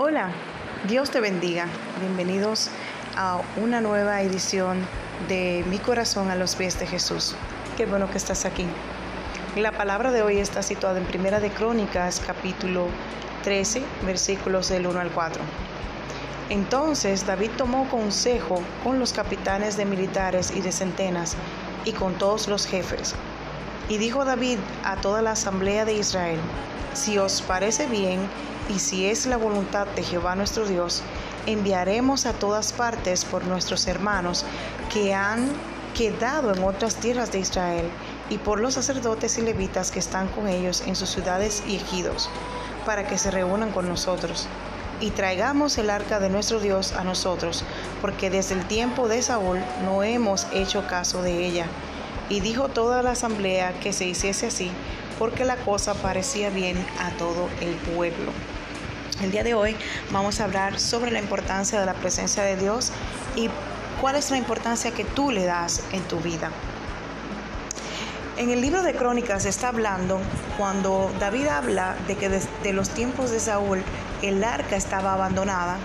Hola, Dios te bendiga. Bienvenidos a una nueva edición de Mi corazón a los pies de Jesús. Qué bueno que estás aquí. La palabra de hoy está situada en Primera de Crónicas, capítulo 13, versículos del 1 al 4. Entonces David tomó consejo con los capitanes de militares y de centenas y con todos los jefes. Y dijo David a toda la asamblea de Israel, si os parece bien y si es la voluntad de Jehová nuestro Dios, enviaremos a todas partes por nuestros hermanos que han quedado en otras tierras de Israel y por los sacerdotes y levitas que están con ellos en sus ciudades y ejidos, para que se reúnan con nosotros. Y traigamos el arca de nuestro Dios a nosotros, porque desde el tiempo de Saúl no hemos hecho caso de ella. Y dijo toda la asamblea que se hiciese así, porque la cosa parecía bien a todo el pueblo. El día de hoy vamos a hablar sobre la importancia de la presencia de Dios y cuál es la importancia que tú le das en tu vida. En el libro de Crónicas está hablando cuando David habla de que desde los tiempos de Saúl el arca estaba abandonada.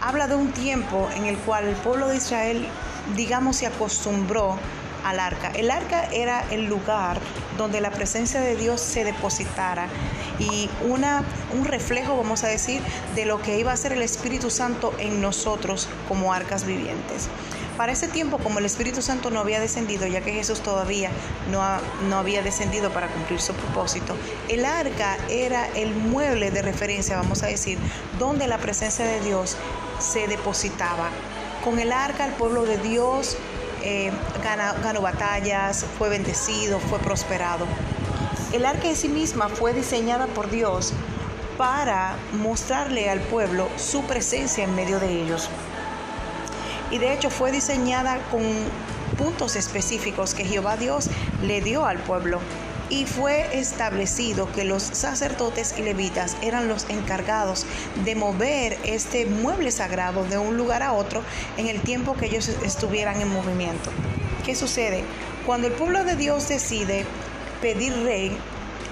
Habla de un tiempo en el cual el pueblo de Israel, digamos, se acostumbró al arca. El arca era el lugar donde la presencia de Dios se depositara y una, un reflejo, vamos a decir, de lo que iba a ser el Espíritu Santo en nosotros como arcas vivientes. Para ese tiempo, como el Espíritu Santo no había descendido, ya que Jesús todavía no, no había descendido para cumplir su propósito, el arca era el mueble de referencia, vamos a decir, donde la presencia de Dios se depositaba. Con el arca el pueblo de Dios eh, ganó batallas, fue bendecido, fue prosperado. El arca en sí misma fue diseñada por Dios para mostrarle al pueblo su presencia en medio de ellos. Y de hecho fue diseñada con puntos específicos que Jehová Dios le dio al pueblo y fue establecido que los sacerdotes y levitas eran los encargados de mover este mueble sagrado de un lugar a otro en el tiempo que ellos estuvieran en movimiento. ¿Qué sucede? Cuando el pueblo de Dios decide pedir rey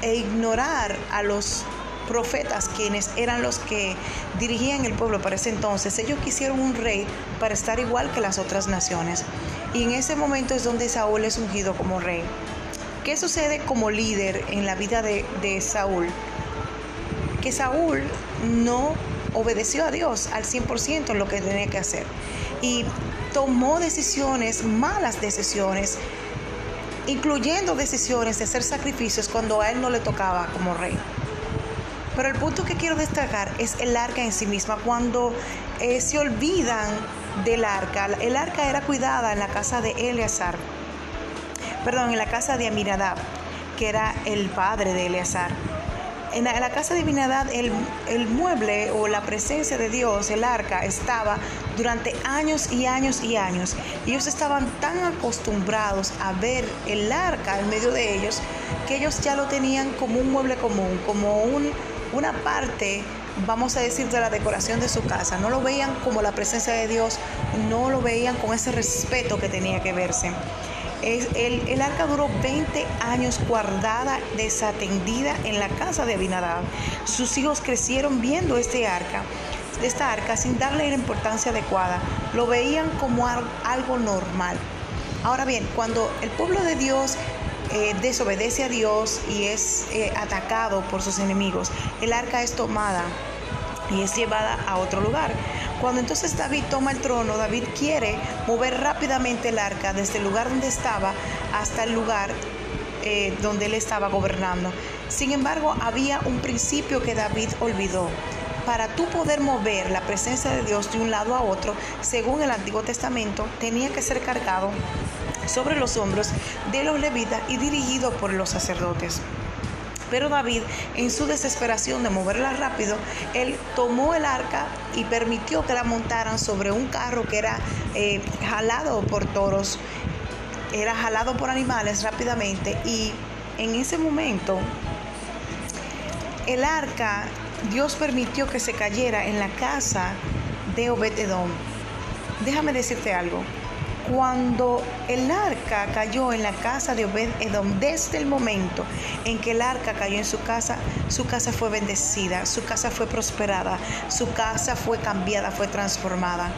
e ignorar a los profetas, quienes eran los que dirigían el pueblo para ese entonces, ellos quisieron un rey para estar igual que las otras naciones. Y en ese momento es donde Saúl es ungido como rey. ¿Qué sucede como líder en la vida de, Saúl? Que Saúl no obedeció a Dios al 100% en lo que tenía que hacer y tomó decisiones, malas decisiones, incluyendo decisiones de hacer sacrificios cuando a él no le tocaba como rey. Pero el punto que quiero destacar es el arca en sí misma. Cuando eh, se olvidan del arca, el arca era cuidada en la casa de Eleazar perdón, en la casa de Aminadab, que era el padre de Eleazar. En la, casa de Aminadab, el, mueble o la presencia de Dios, el arca, estaba durante años y años y años. Ellos estaban tan acostumbrados a ver el arca en medio de ellos que ellos ya lo tenían como un mueble común, como un, una parte vamos a decir, de la decoración de su casa. No lo veían como la presencia de Dios, no lo veían con ese respeto que tenía que verse el, arca duró 20 años guardada, desatendida en la casa de Abinadab. Sus hijos crecieron viendo este arca, esta arca sin darle la importancia adecuada. Lo veían como algo normal. Ahora bien, cuando el pueblo de Dios eh, desobedece a Dios y es eh, atacado por sus enemigos, el arca es tomada y es llevada a otro lugar. Cuando entonces David toma el trono, David quiere mover rápidamente el arca desde el lugar donde estaba hasta el lugar eh, donde él estaba gobernando. Sin embargo, había un principio que David olvidó. Para tú poder mover la presencia de Dios de un lado a otro, según el Antiguo Testamento, tenía que ser cargado sobre los hombros de los levitas y dirigido por los sacerdotes. Pero David, en su desesperación de moverla rápido, él tomó el arca y permitió que la montaran sobre un carro que era eh, jalado por toros, era jalado por animales rápidamente y en ese momento el arca, Dios permitió que se cayera en la casa de Obededón. Déjame decirte algo. Cuando el arca cayó en la casa de Obed Edom, desde el momento en que el arca cayó en su casa, su casa fue bendecida, su casa fue prosperada, su casa fue cambiada, fue transformada.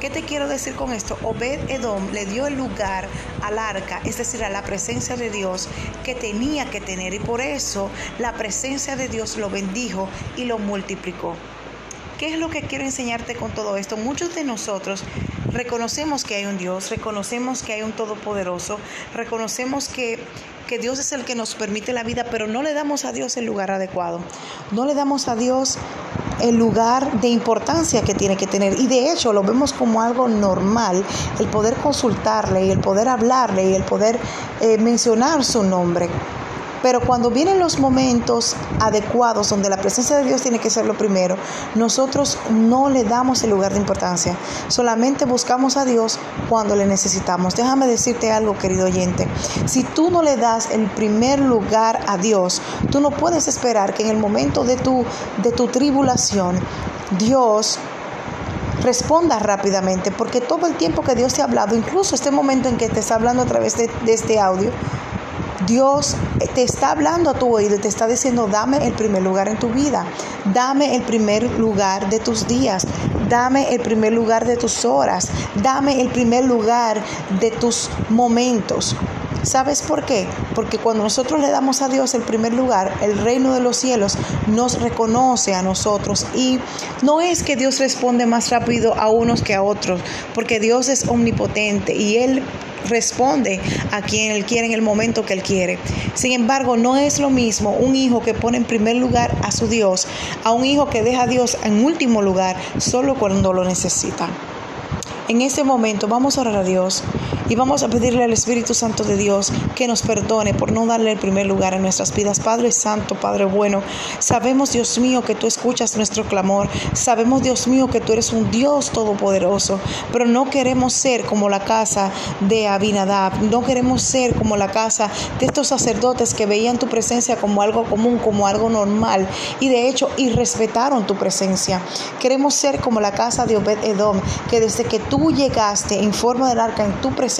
¿Qué te quiero decir con esto? Obed Edom le dio el lugar al arca, es decir, a la presencia de Dios que tenía que tener y por eso la presencia de Dios lo bendijo y lo multiplicó. ¿Qué es lo que quiero enseñarte con todo esto? Muchos de nosotros reconocemos que hay un Dios, reconocemos que hay un Todopoderoso, reconocemos que, que Dios es el que nos permite la vida, pero no le damos a Dios el lugar adecuado. No le damos a Dios el lugar de importancia que tiene que tener. Y de hecho lo vemos como algo normal, el poder consultarle y el poder hablarle y el poder eh, mencionar su nombre. Pero cuando vienen los momentos adecuados donde la presencia de Dios tiene que ser lo primero, nosotros no le damos el lugar de importancia. Solamente buscamos a Dios cuando le necesitamos. Déjame decirte algo, querido oyente. Si tú no le das el primer lugar a Dios, tú no puedes esperar que en el momento de tu, de tu tribulación, Dios responda rápidamente, porque todo el tiempo que Dios te ha hablado, incluso este momento en que te está hablando a través de, de este audio, Dios te está hablando a tu oído te está diciendo, dame el primer lugar en tu vida, dame el primer lugar de tus días, dame el primer lugar de tus horas, dame el primer lugar de tus momentos. ¿Sabes por qué? Porque cuando nosotros le damos a Dios el primer lugar, el reino de los cielos nos reconoce a nosotros. Y no es que Dios responde más rápido a unos que a otros, porque Dios es omnipotente y Él responde a quien Él quiere en el momento que Él quiere. Sin embargo, no es lo mismo un hijo que pone en primer lugar a su Dios a un hijo que deja a Dios en último lugar solo cuando lo necesita. En este momento vamos a orar a Dios y vamos a pedirle al Espíritu Santo de Dios que nos perdone por no darle el primer lugar en nuestras vidas. Padre Santo, Padre bueno, sabemos Dios mío que tú escuchas nuestro clamor, sabemos Dios mío que tú eres un Dios todopoderoso, pero no queremos ser como la casa de Abinadab, no queremos ser como la casa de estos sacerdotes que veían tu presencia como algo común, como algo normal y de hecho irrespetaron tu presencia. Queremos ser como la casa de Obed Edom, que desde que tú tú llegaste en forma del arca, en tu presencia,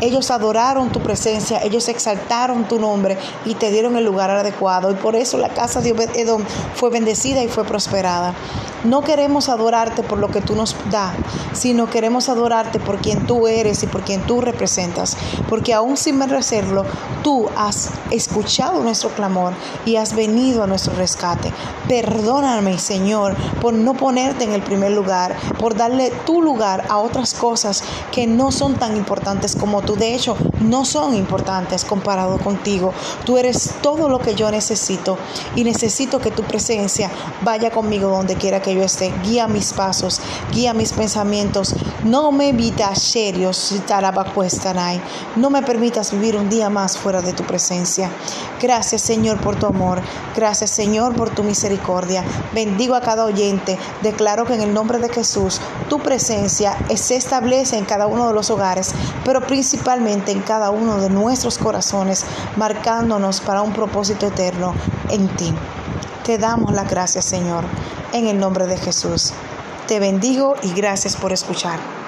ellos adoraron tu presencia, ellos exaltaron tu nombre y te dieron el lugar adecuado. Y por eso la casa de Obed Edom fue bendecida y fue prosperada. No queremos adorarte por lo que tú nos das, sino queremos adorarte por quien tú eres y por quien tú representas. Porque aún sin merecerlo, tú has escuchado nuestro clamor y has venido a nuestro rescate. Perdóname, Señor, por no ponerte en el primer lugar, por darle tu lugar a otras cosas que no son tan importantes como tú. De hecho, no son importantes comparado contigo. Tú eres todo lo que yo necesito y necesito que tu presencia vaya conmigo donde quiera que Guía mis pasos, guía mis pensamientos. No me no me permitas vivir un día más fuera de tu presencia. Gracias Señor por tu amor. Gracias Señor por tu misericordia. Bendigo a cada oyente. Declaro que en el nombre de Jesús tu presencia se establece en cada uno de los hogares, pero principalmente en cada uno de nuestros corazones, marcándonos para un propósito eterno en ti. Te damos la gracias, Señor, en el nombre de Jesús. Te bendigo y gracias por escuchar.